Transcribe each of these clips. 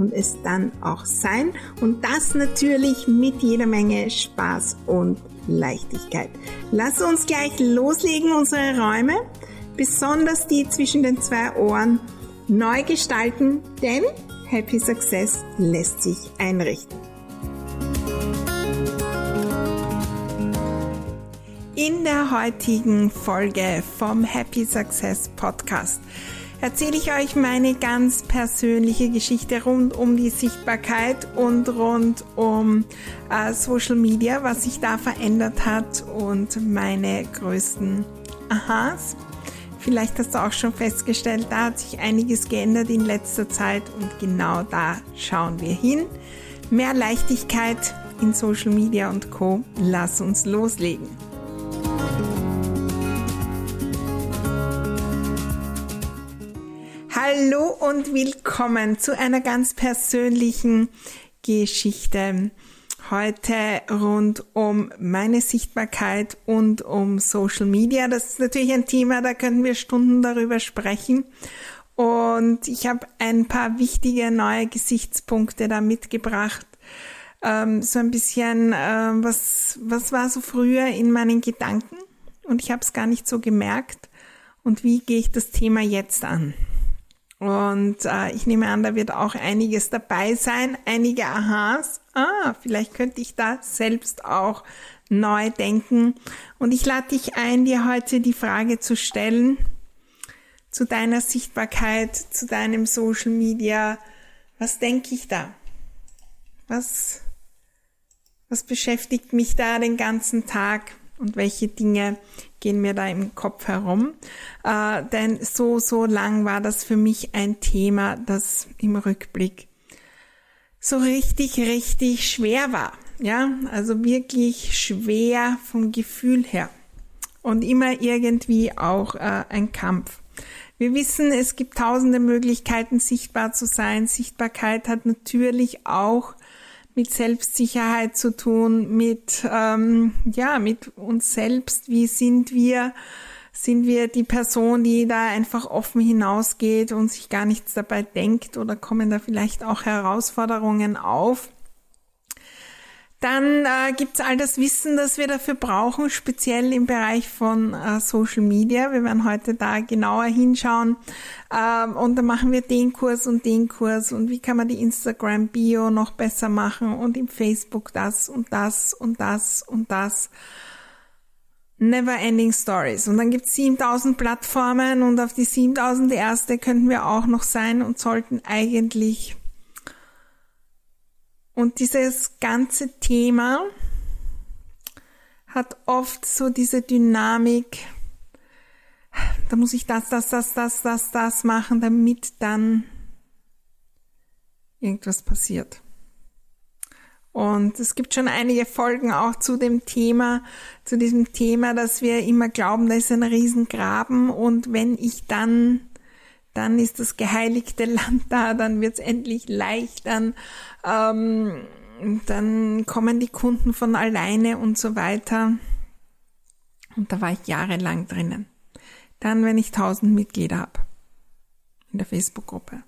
und es dann auch sein. Und das natürlich mit jeder Menge Spaß und Leichtigkeit. Lass uns gleich loslegen, unsere Räume, besonders die zwischen den zwei Ohren, neu gestalten, denn Happy Success lässt sich einrichten. In der heutigen Folge vom Happy Success Podcast erzähle ich euch meine ganz persönliche Geschichte rund um die Sichtbarkeit und rund um äh, Social Media, was sich da verändert hat und meine größten Aha's. Vielleicht hast du auch schon festgestellt, da hat sich einiges geändert in letzter Zeit und genau da schauen wir hin. Mehr Leichtigkeit in Social Media und Co. Lass uns loslegen. Hallo und willkommen zu einer ganz persönlichen Geschichte. Heute rund um meine Sichtbarkeit und um Social Media. Das ist natürlich ein Thema, da könnten wir Stunden darüber sprechen. Und ich habe ein paar wichtige neue Gesichtspunkte da mitgebracht. Ähm, so ein bisschen, äh, was, was war so früher in meinen Gedanken? Und ich habe es gar nicht so gemerkt. Und wie gehe ich das Thema jetzt an? Und äh, ich nehme an, da wird auch einiges dabei sein, einige Aha's. Ah, vielleicht könnte ich da selbst auch neu denken. Und ich lade dich ein, dir heute die Frage zu stellen zu deiner Sichtbarkeit, zu deinem Social Media. Was denke ich da? Was, was beschäftigt mich da den ganzen Tag? Und welche Dinge gehen mir da im Kopf herum. Äh, denn so, so lang war das für mich ein Thema, das im Rückblick so richtig, richtig schwer war. Ja, also wirklich schwer vom Gefühl her. Und immer irgendwie auch äh, ein Kampf. Wir wissen, es gibt tausende Möglichkeiten, sichtbar zu sein. Sichtbarkeit hat natürlich auch mit Selbstsicherheit zu tun, mit ähm, ja mit uns selbst. Wie sind wir? Sind wir die Person, die da einfach offen hinausgeht und sich gar nichts dabei denkt oder kommen da vielleicht auch Herausforderungen auf? Dann äh, gibt es all das Wissen, das wir dafür brauchen, speziell im Bereich von äh, Social Media. Wir werden heute da genauer hinschauen ähm, und dann machen wir den Kurs und den Kurs und wie kann man die Instagram-Bio noch besser machen und im Facebook das und das und das und das. Never ending stories. Und dann gibt es 7000 Plattformen und auf die 7000 erste könnten wir auch noch sein und sollten eigentlich und dieses ganze Thema hat oft so diese Dynamik, da muss ich das, das, das, das, das, das machen, damit dann irgendwas passiert. Und es gibt schon einige Folgen auch zu dem Thema, zu diesem Thema, dass wir immer glauben, da ist ein Riesengraben und wenn ich dann dann ist das geheiligte Land da, dann wird's endlich leicht, dann, ähm, dann kommen die Kunden von alleine und so weiter. Und da war ich jahrelang drinnen. Dann, wenn ich 1000 Mitglieder habe in der Facebook-Gruppe,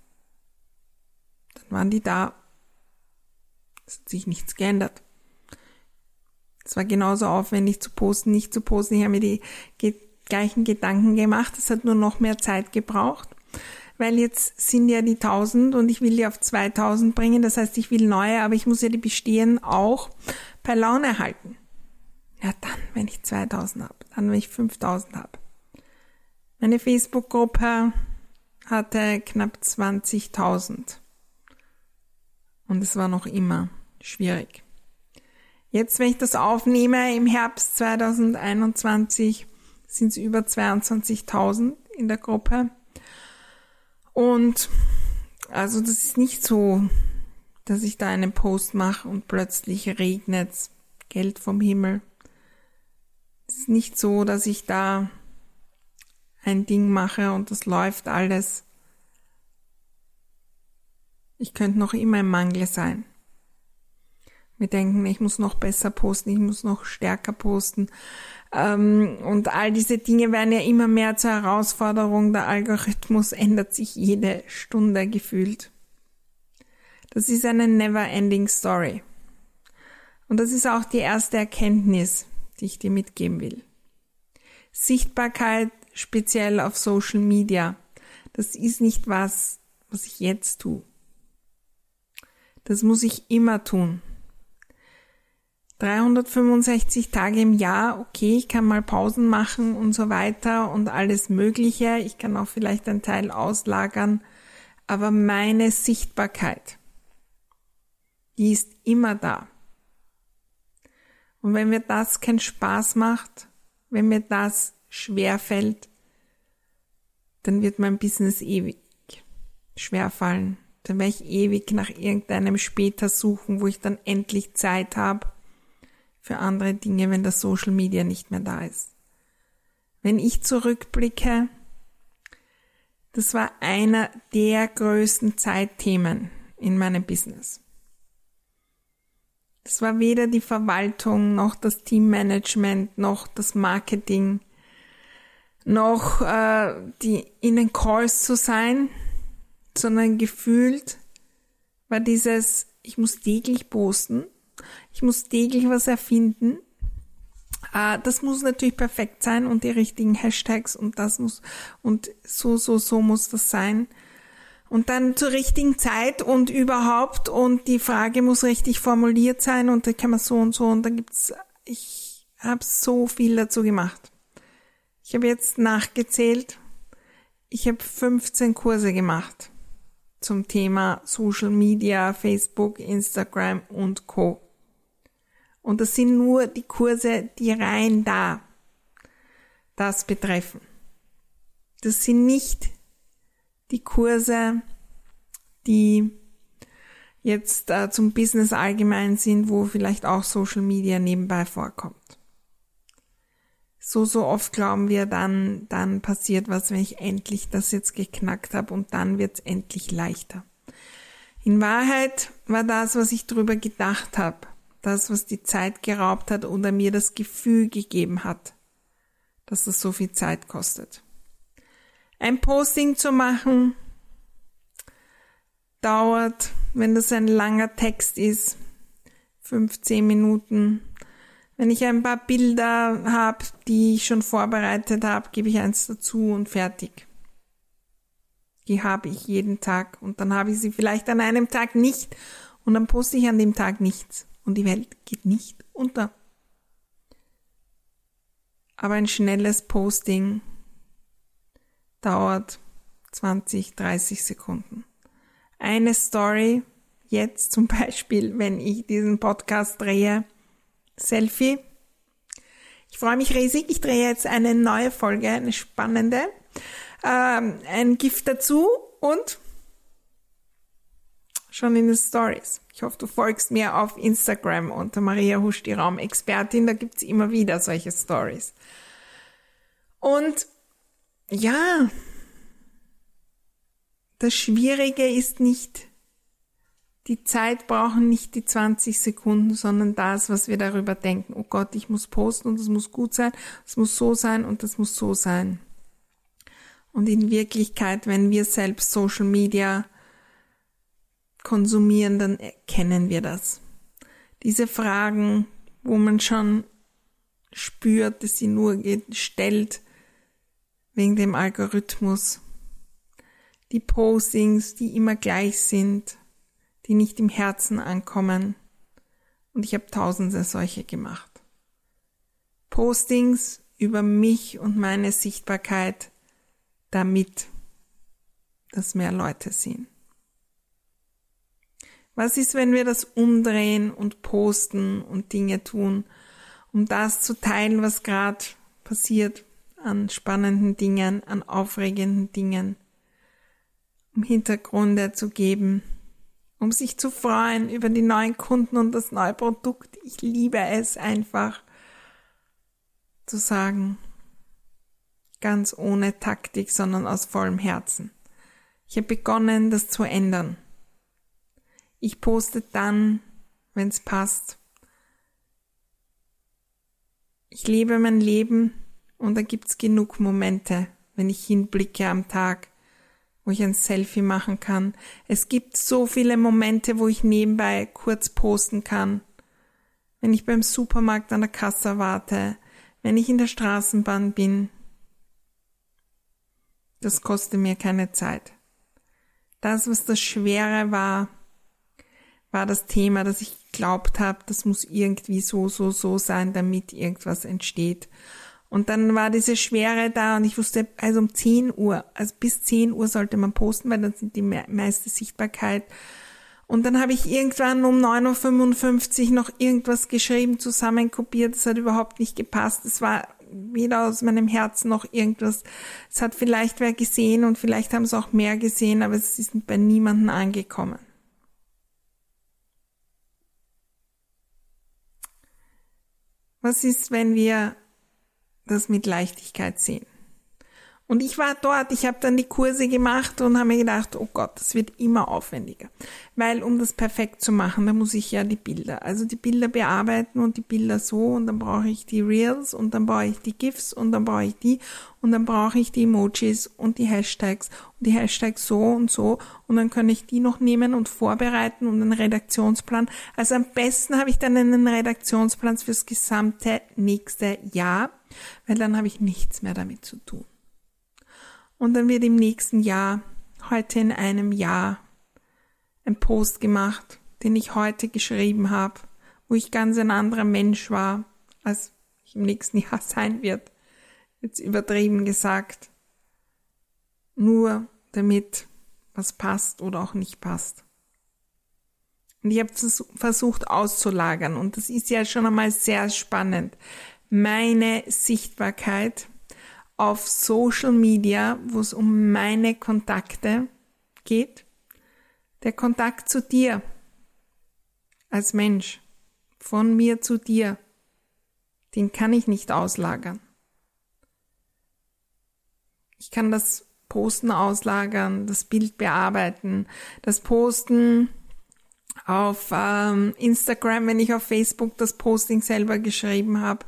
dann waren die da. Es hat sich nichts geändert. Es war genauso aufwendig zu posten, nicht zu posten. Ich habe mir die gleichen Gedanken gemacht. Es hat nur noch mehr Zeit gebraucht weil jetzt sind ja die 1000 und ich will die auf 2000 bringen. Das heißt, ich will neue, aber ich muss ja die bestehenden auch bei Laune halten. Ja, dann, wenn ich 2000 habe, dann, wenn ich 5000 habe. Meine Facebook-Gruppe hatte knapp 20.000 und es war noch immer schwierig. Jetzt, wenn ich das aufnehme, im Herbst 2021 sind es über 22.000 in der Gruppe. Und also das ist nicht so, dass ich da einen Post mache und plötzlich regnet's Geld vom Himmel. Es ist nicht so, dass ich da ein Ding mache und das läuft alles. Ich könnte noch immer im Mangel sein. Wir denken, ich muss noch besser posten, ich muss noch stärker posten. Ähm, und all diese Dinge werden ja immer mehr zur Herausforderung. Der Algorithmus ändert sich jede Stunde gefühlt. Das ist eine never-ending Story. Und das ist auch die erste Erkenntnis, die ich dir mitgeben will. Sichtbarkeit, speziell auf Social Media, das ist nicht was, was ich jetzt tue. Das muss ich immer tun. 365 Tage im Jahr, okay, ich kann mal Pausen machen und so weiter und alles Mögliche. Ich kann auch vielleicht einen Teil auslagern. Aber meine Sichtbarkeit, die ist immer da. Und wenn mir das keinen Spaß macht, wenn mir das schwer fällt, dann wird mein Business ewig schwer fallen. Dann werde ich ewig nach irgendeinem später suchen, wo ich dann endlich Zeit habe für andere Dinge, wenn das Social Media nicht mehr da ist. Wenn ich zurückblicke, das war einer der größten Zeitthemen in meinem Business. Das war weder die Verwaltung noch das Teammanagement noch das Marketing noch äh, die in den Calls zu sein, sondern gefühlt war dieses, ich muss täglich posten, ich muss täglich was erfinden. Äh, das muss natürlich perfekt sein und die richtigen Hashtags und das muss und so, so, so muss das sein. Und dann zur richtigen Zeit und überhaupt und die Frage muss richtig formuliert sein und da kann man so und so und da gibt's, ich habe so viel dazu gemacht. Ich habe jetzt nachgezählt, ich habe 15 Kurse gemacht zum Thema Social Media, Facebook, Instagram und Co. Und das sind nur die Kurse, die rein da das betreffen. Das sind nicht die Kurse, die jetzt äh, zum Business allgemein sind, wo vielleicht auch Social Media nebenbei vorkommt. So, so oft glauben wir dann, dann passiert was, wenn ich endlich das jetzt geknackt habe und dann wird's endlich leichter. In Wahrheit war das, was ich drüber gedacht habe, das, was die Zeit geraubt hat oder mir das Gefühl gegeben hat, dass das so viel Zeit kostet. Ein Posting zu machen dauert, wenn das ein langer Text ist, 15 Minuten. Wenn ich ein paar Bilder habe, die ich schon vorbereitet habe, gebe ich eins dazu und fertig. Die habe ich jeden Tag und dann habe ich sie vielleicht an einem Tag nicht und dann poste ich an dem Tag nichts und die Welt geht nicht unter. Aber ein schnelles Posting dauert 20, 30 Sekunden. Eine Story, jetzt zum Beispiel, wenn ich diesen Podcast drehe, Selfie. Ich freue mich riesig. Ich drehe jetzt eine neue Folge, eine spannende. Ähm, ein Gift dazu und schon in den Stories. Ich hoffe, du folgst mir auf Instagram unter Maria Husch, die Raumexpertin. Da gibt's immer wieder solche Stories. Und ja, das Schwierige ist nicht, die Zeit brauchen nicht die 20 Sekunden, sondern das, was wir darüber denken. Oh Gott, ich muss posten und es muss gut sein, es muss so sein und es muss so sein. Und in Wirklichkeit, wenn wir selbst Social Media konsumieren, dann erkennen wir das. Diese Fragen, wo man schon spürt, dass sie nur gestellt wegen dem Algorithmus. Die Postings, die immer gleich sind, die nicht im Herzen ankommen. Und ich habe tausende solche gemacht. Postings über mich und meine Sichtbarkeit, damit dass mehr Leute sehen. Was ist, wenn wir das umdrehen und posten und Dinge tun, um das zu teilen, was gerade passiert an spannenden Dingen, an aufregenden Dingen, um Hintergründe zu geben um sich zu freuen über die neuen Kunden und das neue Produkt. Ich liebe es einfach zu sagen, ganz ohne Taktik, sondern aus vollem Herzen. Ich habe begonnen, das zu ändern. Ich poste dann, wenn es passt. Ich lebe mein Leben und da gibt's genug Momente, wenn ich hinblicke am Tag, wo ich ein Selfie machen kann. Es gibt so viele Momente, wo ich nebenbei kurz posten kann. Wenn ich beim Supermarkt an der Kasse warte, wenn ich in der Straßenbahn bin. Das kostet mir keine Zeit. Das, was das Schwere war, war das Thema, dass ich geglaubt habe, das muss irgendwie so, so, so sein, damit irgendwas entsteht. Und dann war diese Schwere da und ich wusste, also um 10 Uhr, also bis 10 Uhr sollte man posten, weil dann sind die meiste Sichtbarkeit. Und dann habe ich irgendwann um 9.55 Uhr noch irgendwas geschrieben, zusammenkopiert. Das hat überhaupt nicht gepasst. Es war weder aus meinem Herzen noch irgendwas. Es hat vielleicht wer gesehen und vielleicht haben es auch mehr gesehen, aber es ist bei niemandem angekommen. Was ist, wenn wir das mit Leichtigkeit sehen. Und ich war dort, ich habe dann die Kurse gemacht und habe mir gedacht, oh Gott, das wird immer aufwendiger. Weil um das perfekt zu machen, da muss ich ja die Bilder, also die Bilder bearbeiten und die Bilder so und dann brauche ich die Reels und dann brauche ich die GIFs und dann brauche ich die und dann brauche ich die Emojis und die Hashtags und die Hashtags so und so und dann kann ich die noch nehmen und vorbereiten und einen Redaktionsplan. Also am besten habe ich dann einen Redaktionsplan fürs gesamte nächste Jahr weil dann habe ich nichts mehr damit zu tun. Und dann wird im nächsten Jahr, heute in einem Jahr, ein Post gemacht, den ich heute geschrieben habe, wo ich ganz ein anderer Mensch war, als ich im nächsten Jahr sein wird. Jetzt übertrieben gesagt. Nur damit was passt oder auch nicht passt. Und ich habe versucht auszulagern und das ist ja schon einmal sehr spannend, meine Sichtbarkeit auf Social Media, wo es um meine Kontakte geht. Der Kontakt zu dir als Mensch, von mir zu dir, den kann ich nicht auslagern. Ich kann das Posten auslagern, das Bild bearbeiten, das Posten auf ähm, Instagram, wenn ich auf Facebook das Posting selber geschrieben habe.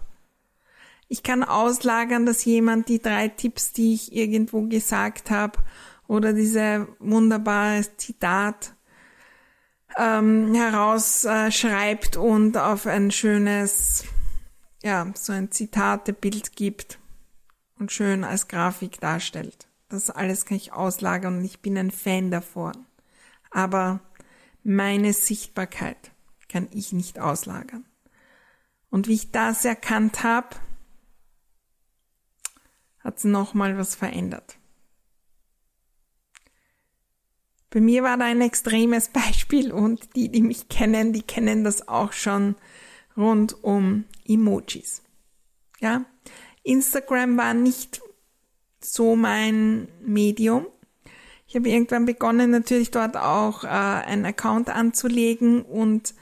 Ich kann auslagern, dass jemand die drei Tipps, die ich irgendwo gesagt habe, oder diese wunderbare Zitat ähm, herausschreibt äh, und auf ein schönes, ja, so ein Zitatebild gibt und schön als Grafik darstellt. Das alles kann ich auslagern und ich bin ein Fan davon. Aber meine Sichtbarkeit kann ich nicht auslagern. Und wie ich das erkannt habe, hat es nochmal was verändert. Bei mir war da ein extremes Beispiel und die, die mich kennen, die kennen das auch schon rund um Emojis. Ja, Instagram war nicht so mein Medium. Ich habe irgendwann begonnen, natürlich dort auch äh, einen Account anzulegen und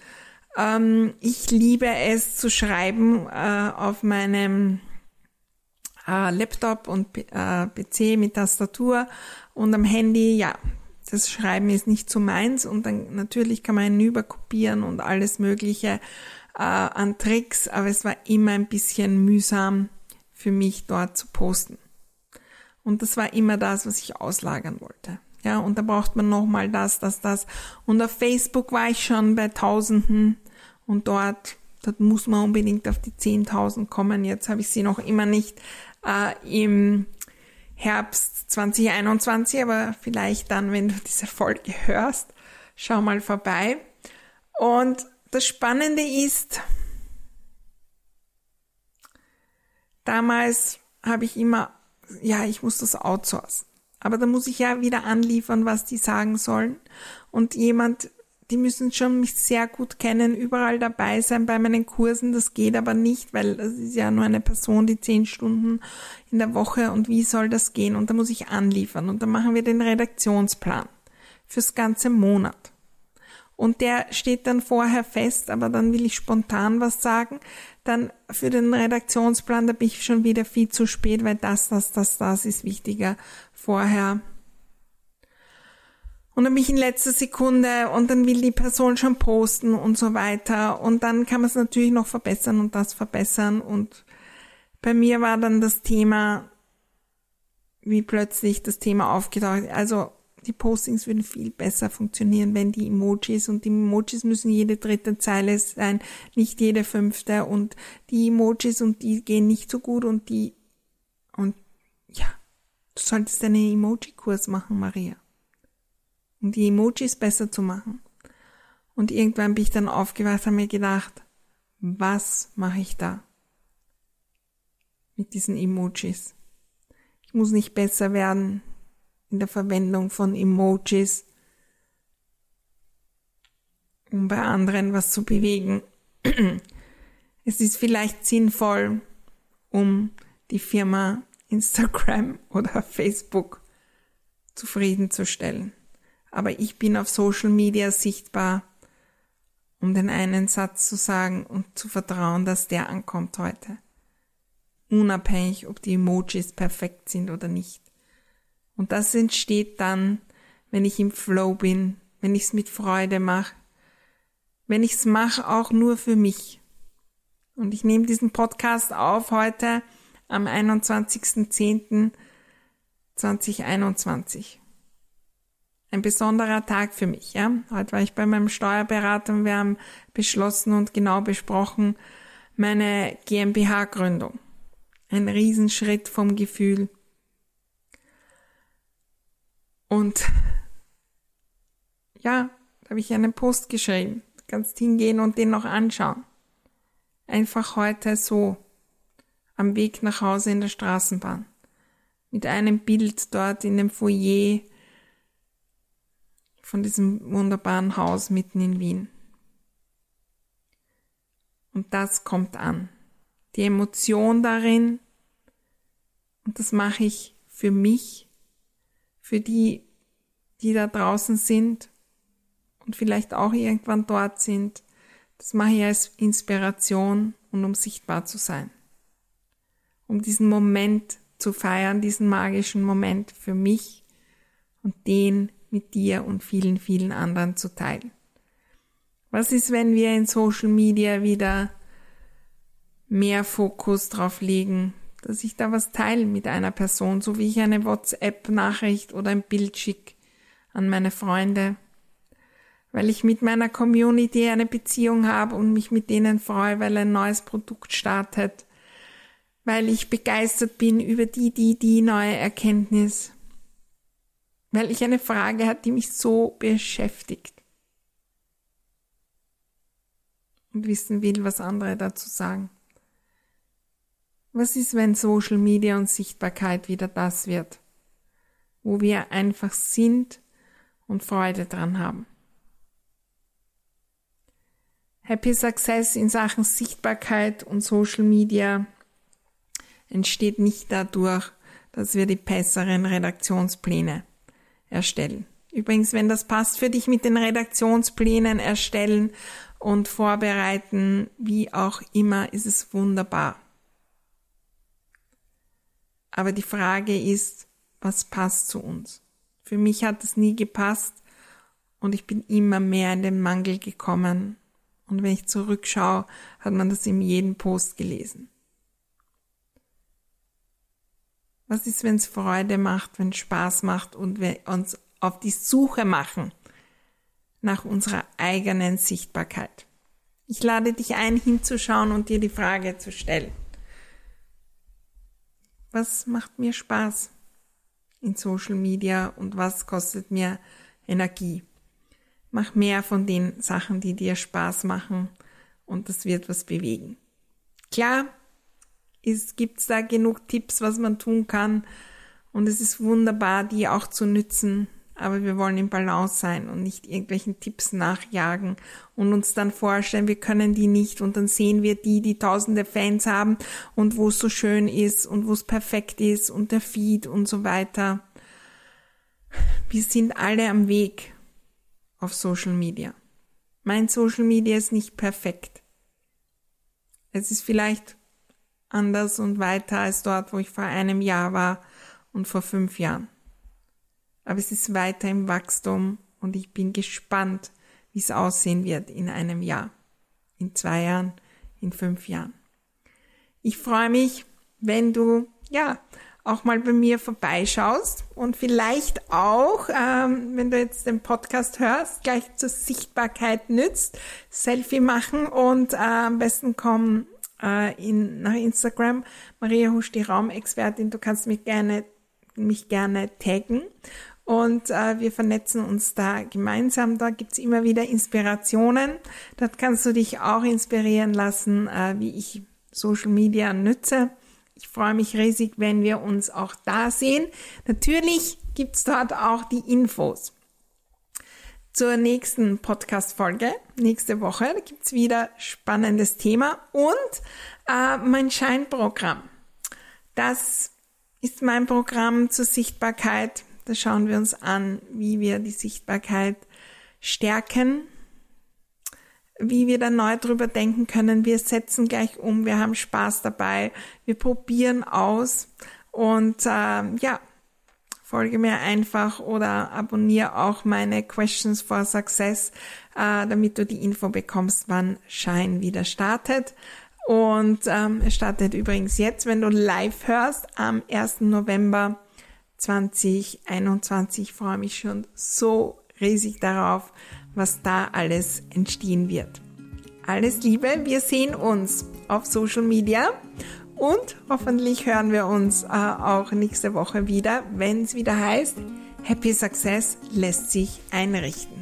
ähm, ich liebe es zu schreiben äh, auf meinem äh, Laptop und äh, PC mit Tastatur und am Handy, ja, das Schreiben ist nicht so meins und dann natürlich kann man hinüberkopieren und alles Mögliche äh, an Tricks, aber es war immer ein bisschen mühsam für mich dort zu posten. Und das war immer das, was ich auslagern wollte. Ja, und da braucht man nochmal das, das, das. Und auf Facebook war ich schon bei Tausenden und dort, dort muss man unbedingt auf die 10.000 kommen. Jetzt habe ich sie noch immer nicht äh, im Herbst 2021, aber vielleicht dann, wenn du diese Folge hörst, schau mal vorbei. Und das Spannende ist, damals habe ich immer, ja, ich muss das outsourcen. Aber da muss ich ja wieder anliefern, was die sagen sollen. Und jemand die müssen schon mich sehr gut kennen, überall dabei sein bei meinen Kursen. Das geht aber nicht, weil das ist ja nur eine Person, die zehn Stunden in der Woche und wie soll das gehen? Und da muss ich anliefern und dann machen wir den Redaktionsplan fürs ganze Monat. und der steht dann vorher fest, aber dann will ich spontan was sagen, dann für den Redaktionsplan, da bin ich schon wieder viel zu spät, weil das, das, das, das ist wichtiger vorher. Und dann bin ich in letzter Sekunde und dann will die Person schon posten und so weiter. Und dann kann man es natürlich noch verbessern und das verbessern. Und bei mir war dann das Thema, wie plötzlich das Thema aufgetaucht. Also die Postings würden viel besser funktionieren, wenn die Emojis und die Emojis müssen jede dritte Zeile sein, nicht jede fünfte und die Emojis und die gehen nicht so gut und die und ja, du solltest einen Emoji-Kurs machen, Maria. Um die Emojis besser zu machen. Und irgendwann bin ich dann aufgewacht und mir gedacht, was mache ich da? Mit diesen Emojis. Ich muss nicht besser werden in der Verwendung von Emojis, um bei anderen was zu bewegen. Es ist vielleicht sinnvoll, um die Firma Instagram oder Facebook zufriedenzustellen. Aber ich bin auf Social Media sichtbar, um den einen Satz zu sagen und zu vertrauen, dass der ankommt heute. Unabhängig, ob die Emojis perfekt sind oder nicht. Und das entsteht dann, wenn ich im Flow bin, wenn ich es mit Freude mache, wenn ich es mache auch nur für mich. Und ich nehme diesen Podcast auf heute am 21.10.2021. Ein besonderer Tag für mich, ja. Heute war ich bei meinem Steuerberater und wir haben beschlossen und genau besprochen meine GmbH-Gründung. Ein Riesenschritt vom Gefühl und ja, da habe ich einen Post geschrieben. Du kannst hingehen und den noch anschauen. Einfach heute so am Weg nach Hause in der Straßenbahn. Mit einem Bild dort in dem Foyer von diesem wunderbaren Haus mitten in Wien. Und das kommt an. Die Emotion darin, und das mache ich für mich für die, die da draußen sind und vielleicht auch irgendwann dort sind. Das mache ich als Inspiration und um sichtbar zu sein. Um diesen Moment zu feiern, diesen magischen Moment für mich und den mit dir und vielen, vielen anderen zu teilen. Was ist, wenn wir in Social Media wieder mehr Fokus drauf legen, dass ich da was teile mit einer Person, so wie ich eine WhatsApp-Nachricht oder ein Bild schicke an meine Freunde, weil ich mit meiner Community eine Beziehung habe und mich mit denen freue, weil ein neues Produkt startet, weil ich begeistert bin über die, die, die neue Erkenntnis, weil ich eine Frage habe, die mich so beschäftigt und wissen will, was andere dazu sagen. Was ist, wenn Social Media und Sichtbarkeit wieder das wird, wo wir einfach sind und Freude dran haben? Happy Success in Sachen Sichtbarkeit und Social Media entsteht nicht dadurch, dass wir die besseren Redaktionspläne erstellen. Übrigens, wenn das passt für dich mit den Redaktionsplänen erstellen und vorbereiten, wie auch immer, ist es wunderbar. Aber die Frage ist, was passt zu uns? Für mich hat es nie gepasst und ich bin immer mehr in den Mangel gekommen. Und wenn ich zurückschaue, hat man das in jedem Post gelesen. Was ist, wenn es Freude macht, wenn es Spaß macht und wir uns auf die Suche machen nach unserer eigenen Sichtbarkeit? Ich lade dich ein, hinzuschauen und dir die Frage zu stellen. Was macht mir Spaß in Social Media und was kostet mir Energie? Mach mehr von den Sachen, die dir Spaß machen und das wird was bewegen. Klar, es gibt da genug Tipps, was man tun kann und es ist wunderbar, die auch zu nützen aber wir wollen im Balance sein und nicht irgendwelchen Tipps nachjagen und uns dann vorstellen, wir können die nicht und dann sehen wir die, die tausende Fans haben und wo es so schön ist und wo es perfekt ist und der Feed und so weiter. Wir sind alle am Weg auf Social Media. Mein Social Media ist nicht perfekt. Es ist vielleicht anders und weiter als dort, wo ich vor einem Jahr war und vor fünf Jahren. Aber es ist weiter im Wachstum und ich bin gespannt, wie es aussehen wird in einem Jahr, in zwei Jahren, in fünf Jahren. Ich freue mich, wenn du, ja, auch mal bei mir vorbeischaust und vielleicht auch, ähm, wenn du jetzt den Podcast hörst, gleich zur Sichtbarkeit nützt, Selfie machen und äh, am besten komm äh, in, nach Instagram, Maria Husch, die Raumexpertin, du kannst mich gerne, mich gerne taggen und äh, wir vernetzen uns da gemeinsam. Da gibt's immer wieder Inspirationen. Dort kannst du dich auch inspirieren lassen, äh, wie ich Social Media nütze. Ich freue mich riesig, wenn wir uns auch da sehen. Natürlich gibt's dort auch die Infos. Zur nächsten Podcast-Folge, nächste Woche, da gibt's wieder spannendes Thema und äh, mein Scheinprogramm. Das ist mein Programm zur Sichtbarkeit. Da schauen wir uns an, wie wir die Sichtbarkeit stärken, wie wir dann neu drüber denken können. Wir setzen gleich um, wir haben Spaß dabei, wir probieren aus und äh, ja, folge mir einfach oder abonniere auch meine Questions for Success, äh, damit du die Info bekommst, wann Shine wieder startet. Und ähm, es startet übrigens jetzt, wenn du live hörst, am 1. November 2021. Ich freue mich schon so riesig darauf, was da alles entstehen wird. Alles Liebe, wir sehen uns auf Social Media und hoffentlich hören wir uns äh, auch nächste Woche wieder, wenn es wieder heißt, Happy Success lässt sich einrichten.